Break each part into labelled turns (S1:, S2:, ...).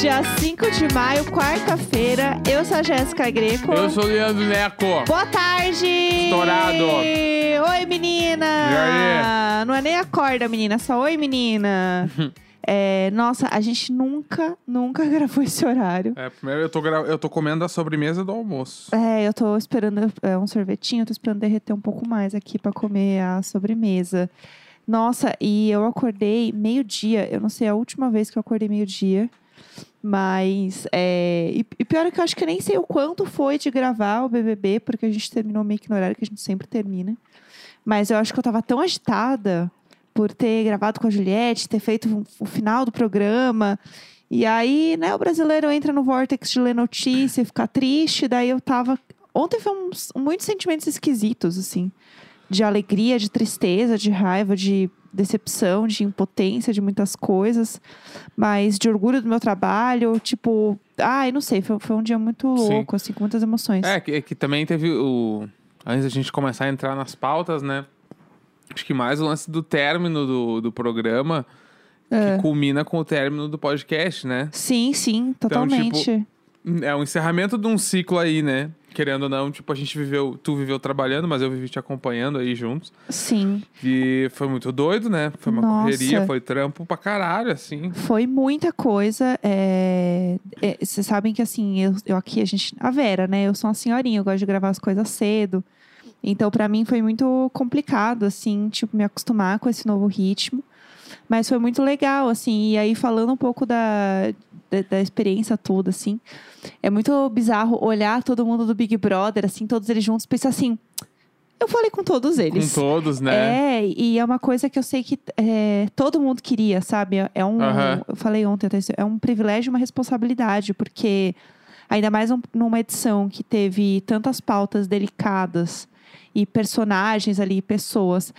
S1: Dia 5 de maio, quarta-feira. Eu sou a Jéssica Greco.
S2: Eu sou o Leandro Neco.
S1: Boa tarde!
S2: Estourado.
S1: Oi, menina!
S2: E aí?
S1: Não é nem acorda, menina, só oi, menina. É, nossa, a gente nunca, nunca gravou esse horário.
S2: É, primeiro eu tô, gra... eu tô comendo a sobremesa do almoço.
S1: É, eu tô esperando é, um sorvetinho, tô esperando derreter um pouco mais aqui pra comer a sobremesa. Nossa, e eu acordei meio-dia. Eu não sei a última vez que eu acordei meio-dia. Mas. É, e, e pior é que eu acho que eu nem sei o quanto foi de gravar o BBB, porque a gente terminou meio que no horário que a gente sempre termina. Mas eu acho que eu tava tão agitada por ter gravado com a Juliette, ter feito o- final do programa. E aí, né, o brasileiro entra no vortex de ler notícia e ficar triste. Daí eu tava. Ontem foi uns, muitos sentimentos esquisitos, assim. De alegria, de tristeza, de raiva, de decepção, de impotência, de muitas coisas. Mas de orgulho do meu trabalho, tipo. Ai, não sei, foi, foi um dia muito
S2: Sim.
S1: louco, assim, com muitas emoções.
S2: É, que, é que também teve o. Antes da gente começar a entrar nas pautas, né? Acho que mais o lance do término do, do programa,
S1: É.
S2: que culmina com o término do podcast, né?
S1: Sim, sim, totalmente.
S2: tipo, É o encerramento de um ciclo aí, né? Querendo ou não, tipo, a gente viveu, tu viveu trabalhando, mas eu vivi te acompanhando aí juntos.
S1: Sim.
S2: E foi muito doido, né? Foi uma
S1: Nossa.
S2: correria, foi trampo pra caralho, assim.
S1: Foi muita coisa. é, é, Vocês sabem que assim, eu, eu aqui, a gente. A Vera, né? Eu sou uma senhorinha, eu gosto de gravar as coisas cedo. Então, pra mim, foi muito complicado, assim, tipo, me acostumar com esse novo ritmo. Mas foi muito legal, assim. E aí, falando um pouco da, da, da experiência toda, assim, é muito bizarro olhar todo mundo do Big Brother, assim, todos eles juntos, pensar assim. Eu falei com todos eles.
S2: Com todos, né?
S1: É, e é uma coisa que eu sei que é, todo mundo queria, sabe? É um.
S2: Aham.
S1: Eu falei ontem até isso, é um privilégio e uma responsabilidade, porque ainda mais um- numa edição que teve tantas pautas delicadas e personagens ali, pessoas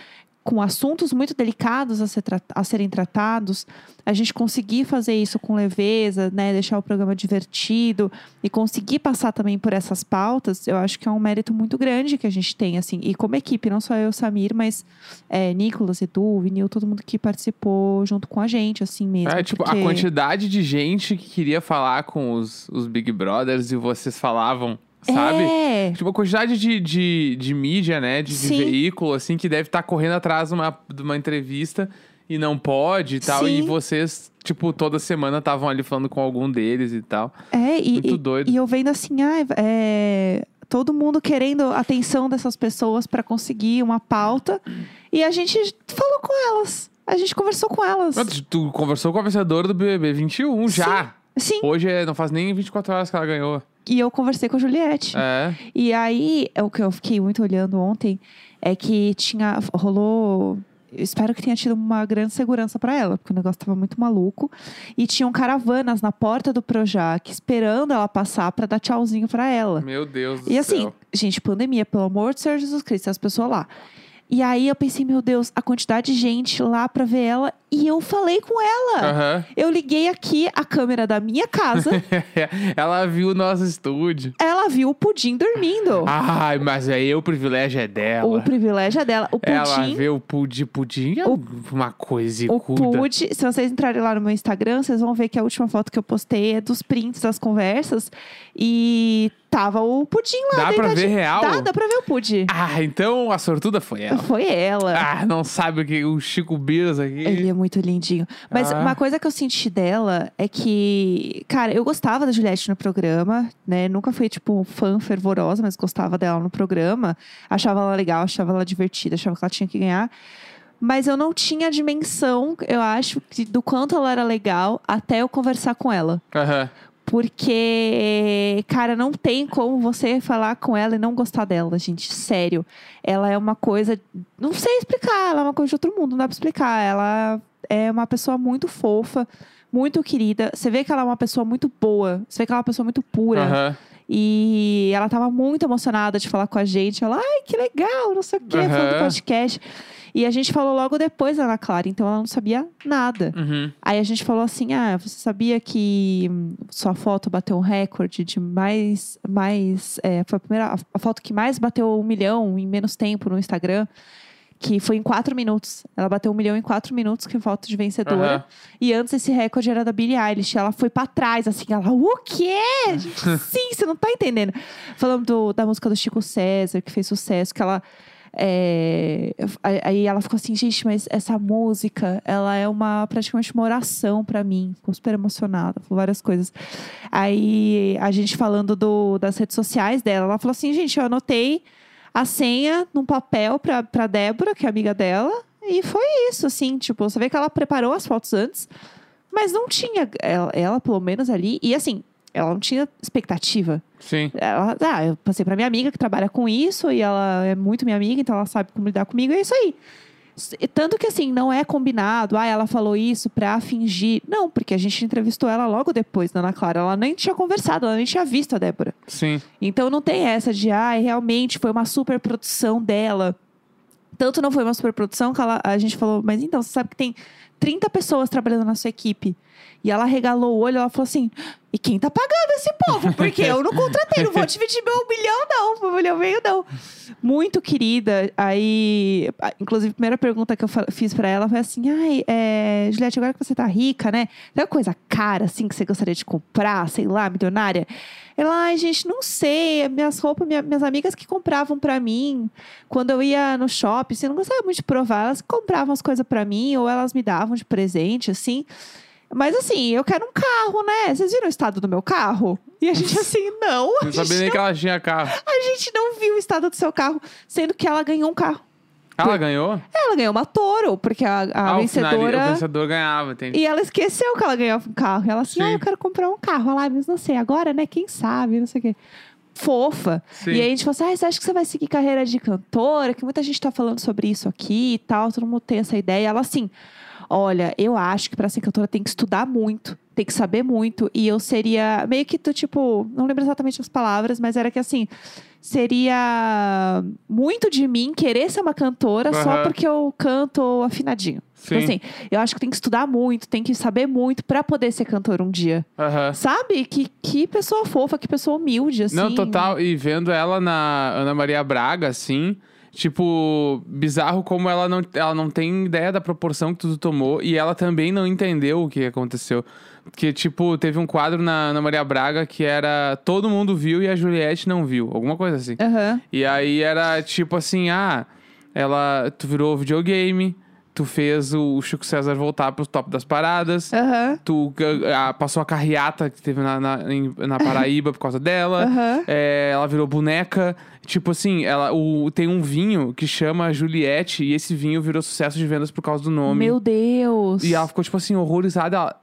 S1: com assuntos muito delicados a, ser a serem tratados, a gente conseguir fazer isso com leveza, né, deixar o programa divertido e conseguir passar também por essas pautas, eu acho que é um mérito muito grande que a gente tem, assim, e como equipe, não só eu, Samir, mas é, Nicolas, Edu, Vinil, todo mundo que participou junto com a gente, assim mesmo.
S2: É, tipo,
S1: porque-
S2: a quantidade de gente que queria falar com os, os Big Brothers e vocês falavam, sabe?
S1: É,
S2: Tipo, a quantidade de, de, de mídia, né? De, de
S1: Sim.
S2: veículo, assim, que deve estar correndo atrás de uma, de uma entrevista e não pode e tal. E
S1: Sim.
S2: vocês, tipo, toda semana estavam ali falando com algum deles e tal.
S1: é, e,
S2: Muito
S1: e-
S2: doido.
S1: e eu vendo assim, ah, é, todo mundo querendo atenção dessas pessoas para conseguir uma pauta, e a gente falou com elas, a gente conversou com elas.
S2: Tu, tu conversou com a vencedora do BBB 21 já.
S1: Sim,
S2: Hoje é, não faz nem 24 horas que ela ganhou.
S1: e eu conversei com a Juliette.
S2: É.
S1: E aí, é o que eu fiquei muito olhando ontem é que tinha. rolou. eu espero que tenha tido uma grande segurança pra ela, porque o negócio tava muito maluco. E tinham caravanas na porta do Projac esperando ela passar pra dar tchauzinho pra ela.
S2: Meu Deus do
S1: E assim,
S2: céu.
S1: gente, pandemia, pelo amor do Senhor Jesus Cristo, as pessoas lá. E aí eu pensei, meu Deus, a quantidade de gente lá pra ver ela. E eu falei com ela.
S2: Aham.
S1: Eu liguei aqui a câmera da minha casa.
S2: ela viu o nosso estúdio.
S1: ela viu o Pudim dormindo.
S2: Ai, mas aí o privilégio é dela.
S1: o privilégio é dela. O Pudim.
S2: Ela vê o pudim, pudim é
S1: O-
S2: uma coisa
S1: O. Pudim, se vocês entrarem lá no meu Instagram, vocês vão ver que a última foto que eu postei é dos prints das conversas. E tava o Pudim lá.
S2: Dá pra ver real?
S1: Dá, dá pra ver o Pudim.
S2: Ah, então a sortuda foi ela.
S1: Foi ela.
S2: Ah, não sabe o que o Chico Biras aqui.
S1: Ele é muito lindinho. Mas
S2: Ah.
S1: uma coisa que eu senti dela é que, cara, eu gostava da Juliette no programa, né? Nunca fui, tipo, fã fervorosa, mas gostava dela no programa. Achava ela legal, achava ela divertida, achava que ela tinha que ganhar. Mas eu não tinha a dimensão, eu acho, do quanto ela era legal até eu conversar com ela.
S2: Aham.
S1: Porque, cara, não tem como você falar com ela e não gostar dela, gente. Sério. Ela é uma coisa. Não sei explicar, ela é uma coisa de outro mundo, não dá pra explicar. Ela é uma pessoa muito fofa, muito querida. Você vê que ela é uma pessoa muito boa. Você vê que ela é uma pessoa muito pura.
S2: Aham.
S1: E ela tava muito emocionada de falar com a gente. Ela, ai, que legal, não sei o quê, falando do podcast. E a gente falou logo depois da Ana Clara, então ela não sabia nada.
S2: Uhum.
S1: Aí a gente falou assim: ah, você sabia que sua foto bateu um recorde de mais. mais é, foi a primeira a, foto que mais bateu um milhão em menos tempo no Instagram? Que foi em quatro minutos. Ela bateu um milhão em quatro minutos, que é foto de vencedora.
S2: Aham.
S1: E antes esse recorde era da Billie Eilish. Ela foi pra trás, assim, ela, o quê? Gente, sim, você não tá entendendo. Falando do- da música do Chico César, que fez sucesso, que ela. É, aí- ela ficou assim, gente, mas essa música, ela é uma praticamente uma oração pra mim. Ficou super emocionada, falou várias coisas. Aí a gente falando do, das redes sociais dela, ela falou assim, gente, eu anotei a senha num papel pra, pra Débora, que é amiga dela, e foi isso, assim, tipo, você vê que ela preparou as fotos antes, mas não tinha ela, ela, pelo menos ali, e assim, ela não tinha expectativa.
S2: Sim.
S1: Ela, ah, eu passei pra minha amiga que trabalha com isso e ela é muito minha amiga, então ela sabe como lidar comigo, é isso aí. Tanto que assim, não é combinado, ah, ela falou isso pra fingir. Não, porque a gente entrevistou ela logo depois Ana Clara. Ela nem tinha conversado, ela nem tinha visto a Débora.
S2: Sim.
S1: Então não tem essa de, ah, realmente foi uma super produção dela. Tanto não foi uma super produção que ela- a gente falou, mas então, você sabe que tem 30 pessoas trabalhando na sua equipe. E ela regalou o olho, ela falou assim: e quem tá pagando esse povo? Porque eu não contratei, não vou dividir meu milhão, não, meu milhão meio, não. Muito querida. Aí, inclusive, a primeira pergunta que eu fiz pra ela foi assim: ai, é, Juliette, agora que você tá rica, né? Tem uma coisa cara, assim, que você gostaria de comprar, sei lá, milionária? Ela, ai, gente, não sei. Minhas roupas, minha- minhas amigas que compravam pra mim. Quando eu ia no shopping, assim, eu não gostava muito de provar. Elas compravam as coisas pra mim ou elas me davam de presente, assim. Mas assim, eu quero um carro, né? Vocês viram o estado do meu carro? E a gente assim, não.
S2: Não sabia nem que ela tinha carro.
S1: a gente não viu o estado do seu carro, sendo que ela ganhou um carro.
S2: Ela ganhou?
S1: Ela ganhou uma Toro, porque a, a
S2: ah,
S1: vencedora.
S2: o vencedor ganhava, entendi.
S1: E ela esqueceu que ela ganhava um carro. E ela assim,
S2: Sim.
S1: ah, eu quero comprar um carro. Ela, ah, mas não sei, agora, né? Quem sabe, não sei o quê. Fofa.
S2: Sim.
S1: E aí a gente falou assim, ah, você acha que você vai seguir carreira de cantora? Que muita gente tá falando sobre isso aqui e tal, todo mundo tem essa ideia. Ela assim, olha, eu acho que pra ser cantora tem que estudar muito, tem que saber muito. E eu seria meio que tu, tipo, não lembro exatamente as palavras, mas era que assim, seria muito de mim querer ser uma cantora só
S2: Aham.
S1: porque eu canto afinadinho. Tipo
S2: Sim.
S1: assim, eu acho que tem que estudar muito, tem que saber muito pra poder ser cantor um dia.
S2: Aham.
S1: Sabe? Que, que pessoa fofa, que pessoa humilde, assim.
S2: Não, total. E vendo ela na Ana Maria Braga, assim, tipo, bizarro como ela não, ela não tem ideia da proporção que tudo tomou e ela também não entendeu o que aconteceu. Porque, tipo, teve um quadro na Ana Maria Braga que era todo mundo viu e a Juliette não viu. Alguma coisa assim.
S1: Aham.
S2: E aí era tipo assim, ah, ela. Tu virou videogame, tu fez o Chico César voltar pro top das paradas.
S1: Aham.
S2: Tu ah, passou a carreata que teve na, na, em- na Paraíba por causa dela.
S1: Aham.
S2: É, ela virou boneca. Tipo assim, ela, o, tem um vinho que chama Juliette e esse vinho virou sucesso de vendas por causa do nome.
S1: Meu Deus.
S2: E ela ficou, tipo assim, horrorizada. Ela-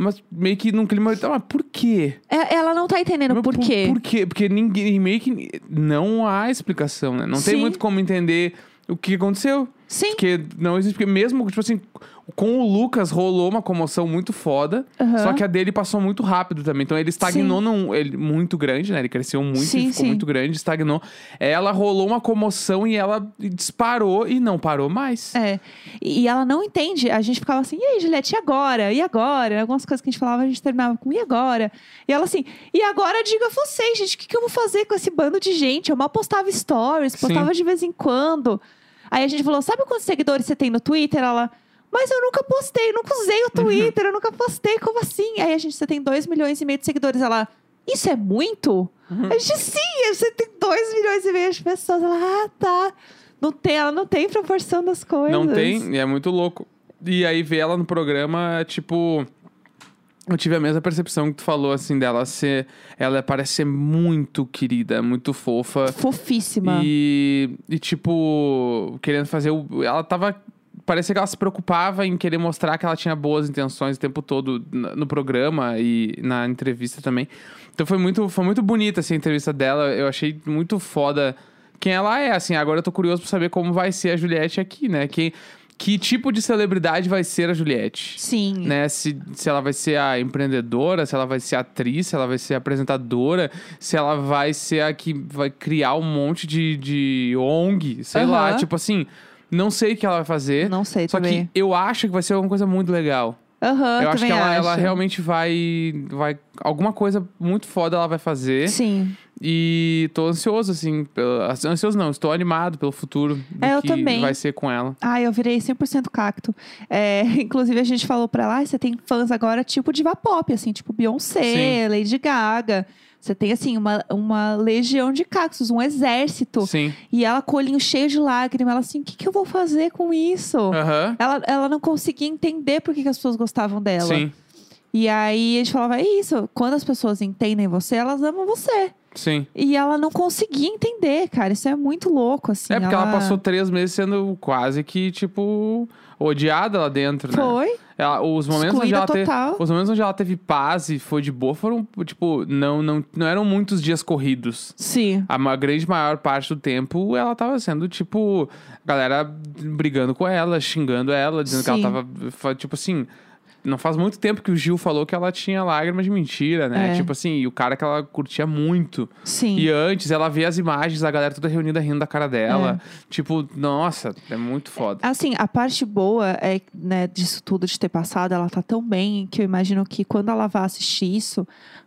S2: mas meio que num clima. "Ah, Mas por quê?
S1: É, ela não tá entendendo
S2: Mas
S1: por quê.
S2: Por quê? Porque ninguém. Meio que. Não há explicação, né? Não tem
S1: Sim.
S2: muito como entender o que aconteceu.
S1: Sim.
S2: Porque não existe. Porque mesmo, tipo assim, com o Lucas rolou uma comoção muito foda.
S1: Aham.
S2: Só que a dele passou muito rápido também. Então ele estagnou num. Ele, muito grande, né? Ele cresceu muito
S1: Sim,
S2: e ficou
S1: sim.
S2: muito grande, estagnou. Ela rolou uma comoção e ela disparou e não parou mais.
S1: É. E ela não entende. A gente ficava assim, e aí, Juliette, e agora? E agora? Algumas coisas que a gente falava, a gente terminava com, e agora? E ela assim, e agora diga vocês, gente, o que, que eu vou fazer com esse bando de gente? Eu mal postava stories, postava de vez em quando. Aí a gente falou, sabe quantos seguidores você tem no Twitter? Ela, mas eu nunca postei, nunca usei o Twitter, eu nunca postei, como assim? Aí a gente, você tem 2 milhões e meio de seguidores. Ela, isso é muito? A gente, sim, você tem 2 milhões e meio de pessoas. Ela, ah, tá. Não tem, ela não tem proporção das coisas.
S2: Não tem, e é muito louco. E aí ver ela no programa, tipo. Eu tive a mesma percepção que tu falou, assim, dela ser. Ela parece ser muito querida, muito fofa.
S1: Fofíssima.
S2: E, e, tipo, querendo fazer o. Ela tava. Parecia que ela se preocupava em querer mostrar que ela tinha boas intenções o tempo todo no programa e na entrevista também. Então foi muito, foi muito bonita assim, a entrevista dela. Eu achei muito foda quem ela é. Assim, agora eu tô curioso pra saber como vai ser a Juliette aqui, né? Que, que tipo de celebridade vai ser a Juliette?
S1: Sim.
S2: né? Se, se ela vai ser a empreendedora, se ela vai ser a atriz, se ela vai ser apresentadora, se ela vai ser a que vai criar um monte de, de ONG, sei
S1: Aham.
S2: lá. Tipo assim, não sei o que ela vai fazer.
S1: Não sei
S2: Só
S1: também.
S2: que eu acho que vai ser alguma coisa muito legal.
S1: Aham,
S2: eu acho que ela, ela
S1: acho.
S2: realmente vai, vai. Alguma coisa muito foda ela vai fazer.
S1: Sim.
S2: E tô ansioso, assim. pelo- Ansioso não, estou animado pelo futuro.
S1: É, eu
S2: que
S1: também.
S2: vai ser com ela.
S1: Ah, eu virei 100% cacto. É, inclusive, a gente falou pra ela, ah, você tem fãs agora tipo diva pop, assim, tipo Beyoncé, Lady Gaga. Você tem, assim, uma, uma legião de cactos, um exército.
S2: Sim.
S1: E ela com o olhinho cheio de lágrimas. Ela assim, o que, que eu vou fazer com isso?
S2: Aham.
S1: Ela, ela não conseguia entender por que, que as pessoas gostavam dela.
S2: Sim.
S1: E aí a gente falava, é isso. Quando as pessoas entendem você, elas amam você.
S2: Sim.
S1: E ela não conseguia entender, cara. Isso é muito louco, assim.
S2: é porque ela... passou três meses sendo quase que, tipo, odiada lá dentro, né?
S1: Foi.
S2: Ela- os momentos onde ela teve.
S1: total.
S2: Os momentos onde ela teve paz e foi de boa foram, tipo, não, não, não eram muitos dias corridos.
S1: Sim.
S2: A ma- grande maior parte do tempo ela tava sendo, tipo, galera brigando com ela, xingando ela, dizendo que
S1: Sim.
S2: ela tava. Tipo assim. Não faz muito tempo que o Gil falou que ela tinha lágrimas de mentira, né?
S1: É.
S2: Tipo assim, e o cara que ela curtia muito.
S1: Sim.
S2: E antes ela vê as imagens, a galera toda reunida rindo da cara dela.
S1: É.
S2: Tipo, nossa, é muito foda.
S1: Assim, a parte boa é, né, disso tudo de ter passado, ela tá tão bem que eu imagino que quando ela vai assistir isso,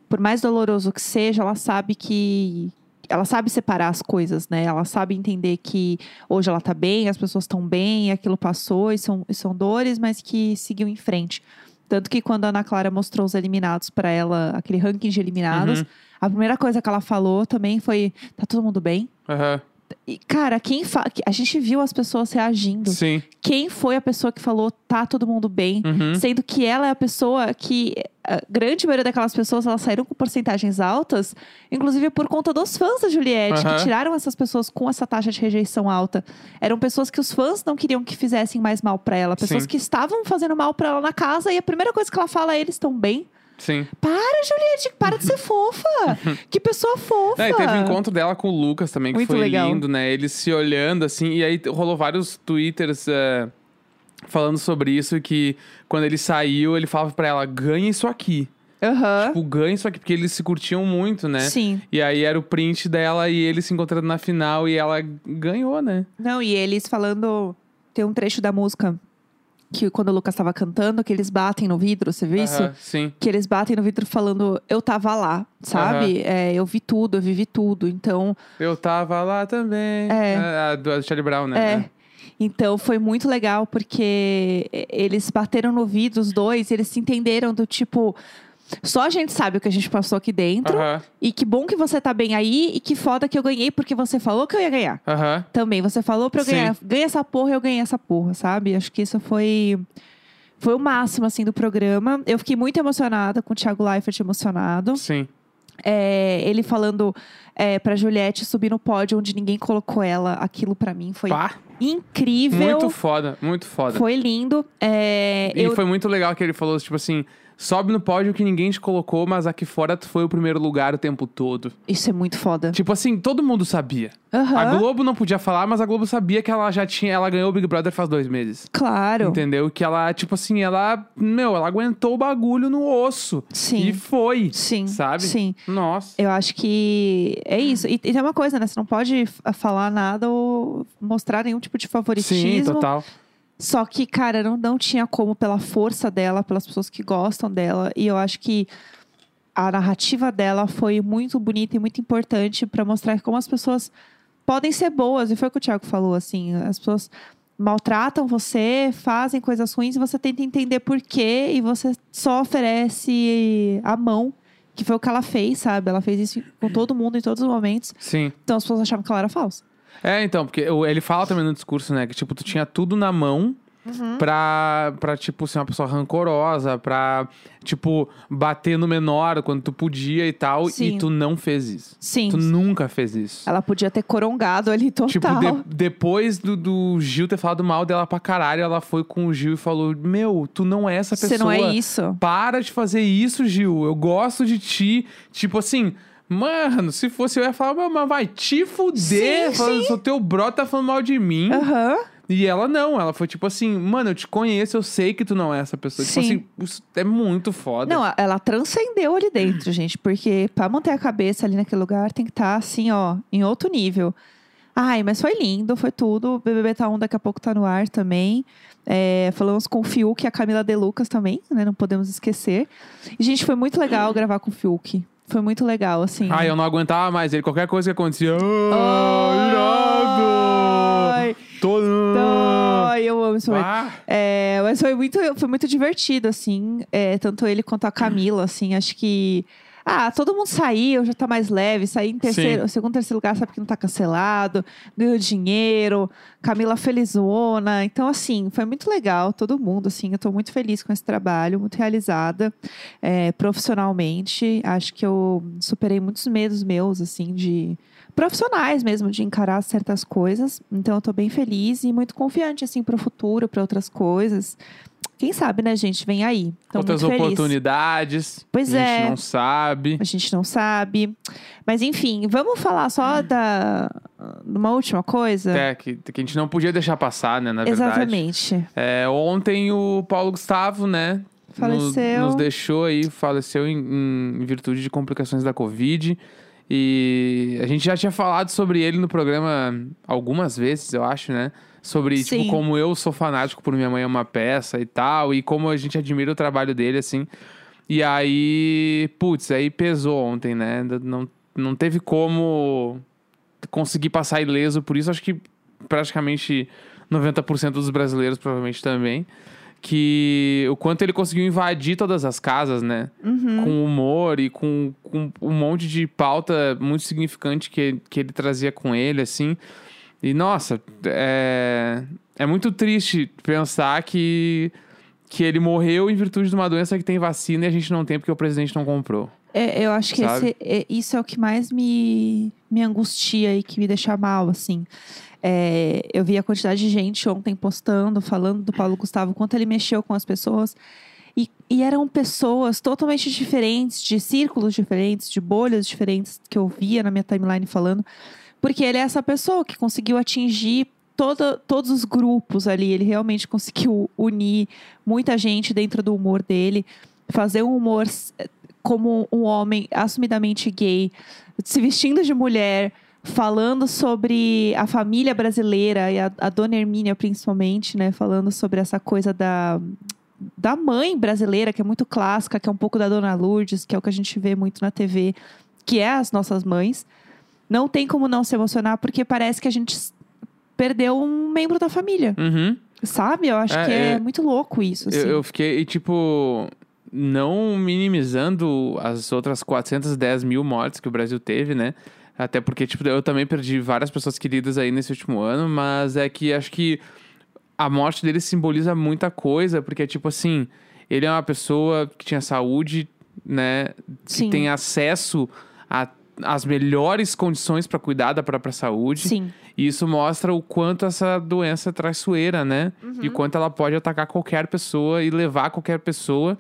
S1: por mais doloroso que seja, ela sabe que. Ela sabe separar as coisas, né? Ela sabe entender que hoje ela tá bem, as pessoas estão bem, aquilo passou e são, e são dores, mas que seguiu em frente. Tanto que quando a Ana Clara mostrou os eliminados pra ela, aquele ranking de eliminados,
S2: Uhum.
S1: a primeira coisa que ela falou também foi: tá todo mundo bem?
S2: Aham.
S1: E, cara, quem fa... a gente viu as pessoas reagindo
S2: Sim.
S1: quem foi a pessoa que falou tá todo mundo bem,
S2: Uhum.
S1: sendo que ela é a pessoa que a grande maioria daquelas pessoas elas saíram com porcentagens altas, inclusive por conta dos fãs da Juliette,
S2: Aham.
S1: que tiraram essas pessoas com essa taxa de rejeição alta. Eram pessoas que os fãs não queriam que fizessem mais mal pra ela, pessoas
S2: Sim.
S1: que estavam fazendo mal pra ela na casa e a primeira coisa que ela fala é eles estão bem.
S2: Sim.
S1: Para, Juliette, para de ser fofa. que pessoa fofa.
S2: É, e teve o encontro dela com o Lucas também, que
S1: Muito
S2: foi
S1: legal.
S2: lindo, né? Eles se olhando, assim, e aí rolou vários twitters é, falando sobre isso, que quando ele saiu, ele falava pra ela, ganha isso aqui.
S1: Aham.
S2: Tipo, ganha isso aqui, porque eles se curtiam muito, né?
S1: Sim.
S2: E aí era o print dela e ele se encontrando na final e ela ganhou, né?
S1: Não, e eles falando. Tem um trecho da música que quando o Lucas tava cantando, que eles batem no vidro, você viu isso?
S2: Aham, sim.
S1: Que eles batem no vidro falando, eu tava lá, sabe? É, eu vi tudo, eu vivi tudo. Então,
S2: Eu tava lá também.
S1: É.
S2: A, a do Charlie Brown, né?
S1: é. Então foi muito legal, porque eles bateram no vidro, os dois, e eles se entenderam do tipo. Só a gente sabe o que a gente passou aqui dentro.
S2: Aham,
S1: E que bom que você tá bem aí. E que foda que eu ganhei, porque você falou que eu ia ganhar.
S2: aham.
S1: Também, você falou pra eu
S2: Sim.
S1: ganhar. Ganha essa porra, eu ganhei essa porra, sabe? Acho que isso foi. Foi o máximo, assim, do programa. Eu fiquei muito emocionada com o Thiago Leifert emocionado.
S2: Sim.
S1: É, ele falando é, pra Juliette subir no pódio onde ninguém colocou ela. Aquilo pra mim foi
S2: Pá,
S1: incrível.
S2: muito foda, muito foda.
S1: Foi lindo. É,
S2: E
S1: eu,
S2: foi muito legal que ele falou, tipo assim, sobe no pódio que ninguém te colocou, mas aqui fora tu foi o primeiro lugar o tempo todo.
S1: Isso é muito foda.
S2: Tipo assim, todo mundo sabia.
S1: Aham,
S2: A Globo não podia falar, mas a Globo sabia que ela já tinha, ela ganhou o Big Brother faz dois meses.
S1: Claro.
S2: Entendeu? Que ela, tipo assim, ela, meu, ela aguentou o bagulho no osso.
S1: Sim.
S2: E foi.
S1: Sim.
S2: Sabe?
S1: Sim.
S2: Nossa.
S1: Eu acho que é isso. E, e tem uma coisa, né? Você não pode f- falar nada ou mostrar nenhum tipo de favoritismo.
S2: Sim, total.
S1: Só que, cara, não, não tinha como pela força dela, pelas pessoas que gostam dela. E eu acho que a narrativa dela foi muito bonita e muito importante pra mostrar como as pessoas podem ser boas. E foi o que o Thiago falou, assim. As pessoas maltratam você, fazem coisas ruins e você tenta entender por quê e você só oferece a mão. Que foi o que ela fez, sabe? Ela fez isso com todo mundo em todos os momentos.
S2: Sim.
S1: Então as pessoas achavam que ela era falsa.
S2: É, então, porque ele fala também no discurso, né? Que, tipo, tu tinha tudo na mão
S1: Uhum.
S2: pra, pra, tipo, ser uma pessoa rancorosa, pra, tipo, bater no menor quando tu podia e tal.
S1: Sim.
S2: E tu não fez isso.
S1: Sim.
S2: Tu nunca fez isso.
S1: Ela podia ter corongado ali total.
S2: Tipo, de- depois do, do Gil ter falado mal dela pra caralho, ela foi com o Gil e falou: Meu, tu não é essa pessoa.
S1: Você não é isso.
S2: Para de fazer isso, Gil. Eu gosto de ti. Tipo assim. Mano, se fosse eu ia falar, "Mas- vai te fuder.
S1: Sim,
S2: falando,
S1: sim.
S2: "Seu teu brother tá falando mal de mim.
S1: Aham.
S2: E ela não, ela foi tipo assim, mano, eu te conheço, eu sei que tu não é essa pessoa. Tipo
S1: Sim.
S2: assim, isso é muito foda.
S1: Não, ela transcendeu ali dentro, gente. Porque pra manter a cabeça ali naquele lugar tem que estar assim, ó, em outro nível. Ai, mas foi lindo, foi tudo. O BBB tá 1 daqui a pouco tá no ar também. É, falamos com o Fiuk e a Camila De Lucas também, né? Não podemos esquecer. E, gente, foi muito legal gravar com o Fiuk. Foi muito legal, assim.
S2: Ah, eu não aguentava mais ele. Qualquer coisa que acontecia.
S1: Ai.
S2: irado!
S1: Ai, eu amo esse momento.
S2: Ah,
S1: É, mas foi muito, foi muito divertido, assim. é, tanto ele quanto a Camila, assim. Acho que. Ah, todo mundo saiu, já tá mais leve. Sair em terceiro, segundo, terceiro lugar, sabe que não tá cancelado. Ganhou dinheiro. Camila felizona. Então, assim, foi muito legal. Todo mundo, assim. Eu tô muito feliz com esse trabalho, muito realizada é, profissionalmente. Acho que eu superei muitos medos meus, assim, de profissionais mesmo, de encarar certas coisas. Então, eu tô bem feliz e muito confiante, assim, pro futuro, para outras coisas. Quem sabe, né, gente? Vem aí. Tô
S2: outras oportunidades.
S1: Pois
S2: a gente
S1: é.
S2: não sabe.
S1: A gente não sabe. Mas, enfim, vamos falar só da... de uma última coisa?
S2: É, que, que a gente não podia deixar passar, né, na verdade.
S1: Exatamente.
S2: É, ontem o Paulo Gustavo, né?
S1: Faleceu.
S2: Nos, nos deixou aí, faleceu em, em virtude de complicações da Covid. E a gente já tinha falado sobre ele no programa algumas vezes, eu acho, né? Sobre,
S1: Sim.
S2: tipo, como eu sou fanático por Minha Mãe é uma Peça e tal. E como a gente admira o trabalho dele, assim. E aí, putz, aí pesou ontem, né? Não, não teve como conseguir passar ileso por isso. Acho que praticamente 90% dos brasileiros provavelmente também. Que o quanto ele conseguiu invadir todas as casas, né?
S1: Uhum.
S2: Com humor e com, com um monte de pauta muito significante que, que ele trazia com ele, assim. E, nossa, é, é muito triste pensar que, que ele morreu em virtude de uma doença que tem vacina e a gente não tem porque o presidente não comprou.
S1: É, eu acho que esse- é- isso é o que mais me, me angustia e que me deixa mal, assim. É, eu vi a quantidade de gente ontem postando, falando do Paulo Gustavo, quanto ele mexeu com as pessoas. E, e eram pessoas totalmente diferentes, de círculos diferentes, de bolhas diferentes, que eu via na minha timeline falando. Porque ele é essa pessoa que conseguiu atingir todo, todos os grupos ali. Ele realmente conseguiu unir muita gente dentro do humor dele. Fazer um humor como um homem assumidamente gay, se vestindo de mulher, falando sobre a família brasileira e a, a dona Hermínia principalmente, né? Falando sobre essa coisa da, da mãe brasileira, que é muito clássica, que é um pouco da dona Lourdes, que é o que a gente vê muito na TV, que é as nossas mães. Não tem como não se emocionar, porque parece que a gente perdeu um membro da família,
S2: Uhum.
S1: sabe? Eu acho
S2: É,
S1: que é,
S2: é-
S1: muito louco isso, assim.
S2: Eu, eu fiquei, tipo, não minimizando as outras 410 mil mortes que o Brasil teve, né? Até porque, tipo, eu também perdi várias pessoas queridas aí nesse último ano, mas é que acho que a morte dele simboliza muita coisa, porque, tipo assim, ele é uma pessoa que tinha saúde, né? Que
S1: Sim.
S2: tem acesso a as melhores condições para cuidar da própria saúde.
S1: Sim.
S2: E isso mostra o quanto essa doença é traiçoeira, né? E o quanto ela pode atacar qualquer pessoa e levar qualquer pessoa.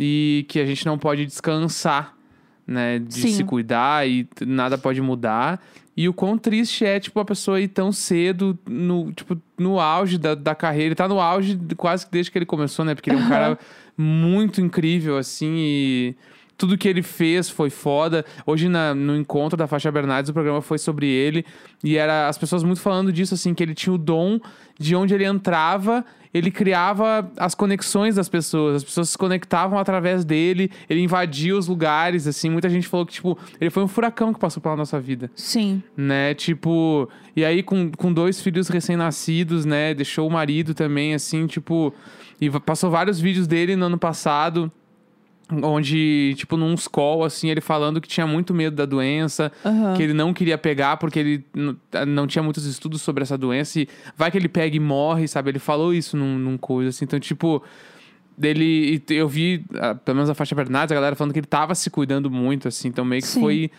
S2: E que a gente não pode descansar, né? De
S1: Sim.
S2: se cuidar e nada pode mudar. E o quão triste é, tipo, a pessoa ir tão cedo, no, tipo, no auge da, da carreira. Ele tá no auge quase que desde que ele começou, né? Porque ele é um cara muito incrível, assim, e tudo que ele fez foi foda. Hoje, na- no encontro da Faixa Bernardes, o programa foi sobre ele. E era as pessoas muito falando disso, assim, que ele tinha o dom de onde ele entrava, ele criava as conexões das pessoas. As pessoas se conectavam através dele, ele invadia os lugares, assim. Muita gente falou que, tipo, ele foi um furacão que passou pela nossa vida
S1: Sim.
S2: né? Tipo, e aí com, com dois filhos recém-nascidos, né? Deixou o marido também, assim, tipo. E passou vários vídeos dele no ano passado. Onde, tipo, num call, assim, ele falando que tinha muito medo da doença,
S1: Aham.
S2: que ele não queria pegar porque ele n- não tinha muitos estudos sobre essa doença e vai que ele pega e morre, sabe? Ele falou isso num, num coisa, assim. Então, tipo, dele. Eu vi, ah, pelo menos a faixa Bernardes, a galera falando que ele tava se cuidando muito, assim. Então, meio que
S1: Sim.
S2: foi.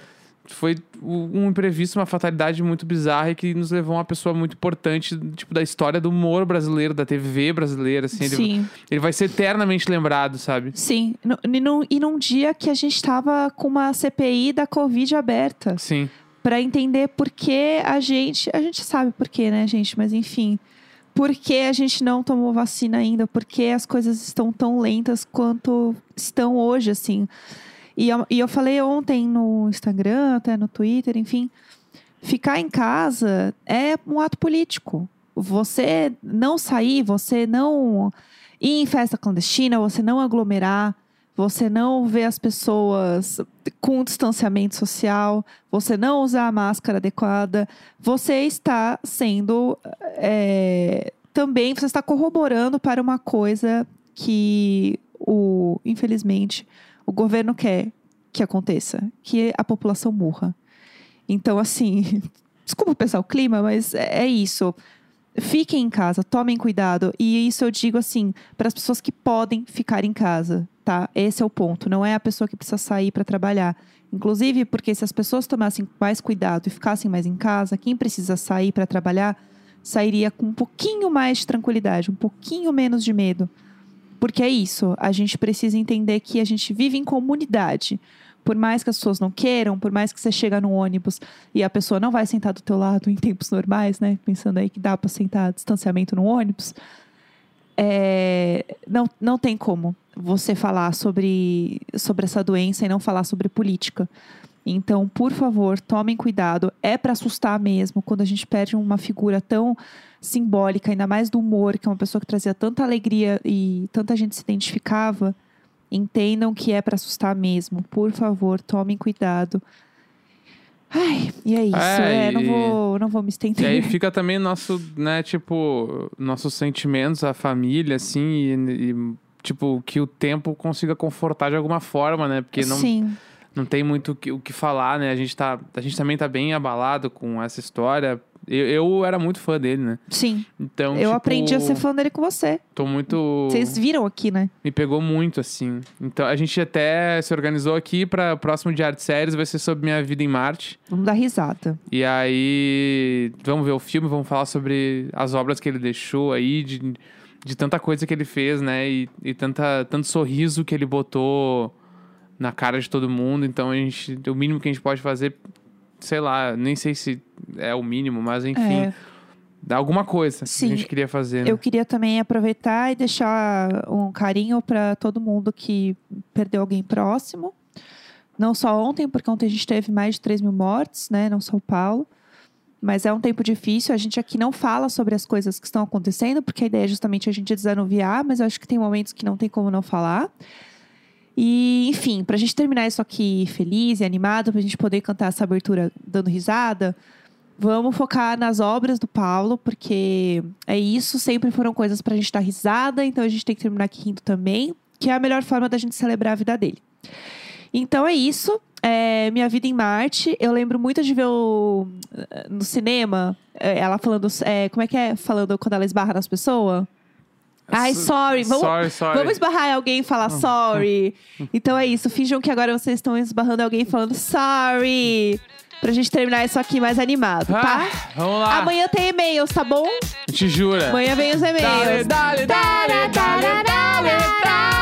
S2: Foi um imprevisto, uma fatalidade muito bizarra e que nos levou a uma pessoa muito importante, tipo, da história do humor brasileiro, da TV brasileira, assim. Ele,
S1: Sim.
S2: ele vai ser eternamente lembrado, sabe?
S1: Sim. No- E num, e num dia que a gente tava com uma CPI da Covid aberta.
S2: Sim.
S1: Pra entender por que a gente. A gente sabe por quê, né, gente? Mas enfim. Por que a gente não tomou vacina ainda? Por que as coisas estão tão lentas quanto estão hoje, assim? E eu, e eu falei ontem no Instagram, até no Twitter, enfim. Ficar em casa é um ato político. Você não sair, você não ir em festa clandestina, você não aglomerar, você não vê as pessoas com distanciamento social, você não usar a máscara adequada, você está sendo é, também você está corroborando para uma coisa que o infelizmente o governo quer que aconteça, que a população morra. Então assim, desculpa pensar o clima, mas é, é isso. Fiquem em casa, tomem cuidado. E isso eu digo assim, para as pessoas que podem ficar em casa, tá? Esse é o ponto. Não é a pessoa que precisa sair para trabalhar. Inclusive, porque se as pessoas tomassem mais cuidado e ficassem mais em casa, quem precisa sair para trabalhar sairia com um pouquinho mais de tranquilidade, um pouquinho menos de medo. Porque é isso, a gente precisa entender que a gente vive em comunidade. Por mais que as pessoas não queiram, por mais que você chega no ônibus e a pessoa não vai sentar do teu lado em tempos normais, né? Pensando aí que dá para sentar distanciamento no ônibus. É, não, não tem como você falar sobre, sobre essa doença e não falar sobre política. Então, por favor, tomem cuidado. É para assustar mesmo quando a gente perde uma figura tão simbólica, ainda mais do humor, que é uma pessoa que trazia tanta alegria e tanta gente se identificava. Entendam que é para assustar mesmo. Por favor, tomem cuidado. Ai, e é isso.
S2: É,
S1: É, não,
S2: e-
S1: vou, não vou me
S2: E
S1: estender.
S2: aí fica também nosso, né, tipo, nossos sentimentos, a família, assim, e, e, tipo, que o tempo consiga confortar de alguma forma, né? Porque não,
S1: Sim,
S2: não tem muito o que, falar, né? A gente, tá, a gente também tá bem abalado com essa história. Eu, eu era muito fã dele, né?
S1: sim.
S2: Então,
S1: eu
S2: tipo,
S1: aprendi a ser fã dele com você.
S2: Tô muito...
S1: Vocês viram aqui, né?
S2: Me pegou muito, assim. Então, a gente até se organizou aqui para o próximo Diário de Séries, vai ser sobre minha vida em Marte.
S1: Vamos dar risada.
S2: E aí, vamos ver o filme, vamos falar sobre as obras que ele deixou aí, de, de tanta coisa que ele fez, né? E, e tanta, tanto sorriso que ele botou na cara de todo mundo. Então, a gente, o mínimo que a gente pode fazer, sei lá, nem sei se é o mínimo, mas enfim,
S1: É.
S2: dá alguma coisa
S1: Sim.
S2: que a gente queria fazer. Né?
S1: Eu queria também aproveitar e deixar um carinho para todo mundo que perdeu alguém próximo. Não só ontem, porque ontem a gente teve mais de 3 mil mortes, né, no São Paulo. Mas é um tempo difícil. A gente aqui não fala sobre as coisas que estão acontecendo, porque a ideia é justamente a gente desanuviar, mas eu acho que tem momentos que não tem como não falar. E, enfim, pra gente terminar isso aqui feliz e animado, pra gente poder cantar essa abertura dando risada, vamos focar nas obras do Paulo, porque é isso, sempre foram coisas pra gente dar risada, então a gente tem que terminar aqui rindo também, que é a melhor forma da gente celebrar a vida dele. Então é isso. É, minha vida em Marte. Eu lembro muito de ver o- no cinema é, ela falando. é, como é que é? Falando quando ela esbarra nas pessoas? Ai, sorry. Vamos,
S2: Sorry, sorry.
S1: Vamos esbarrar alguém e falar sorry. Então é isso. Finjam que agora vocês estão esbarrando alguém falando sorry. Pra gente terminar isso aqui mais animado, tá?
S2: Ah, vamos lá.
S1: Amanhã tem e-mails, tá bom?
S2: Gente jura.
S1: Amanhã vem os
S2: Dale,
S1: e-mails.
S2: dale, dale, dale, dale.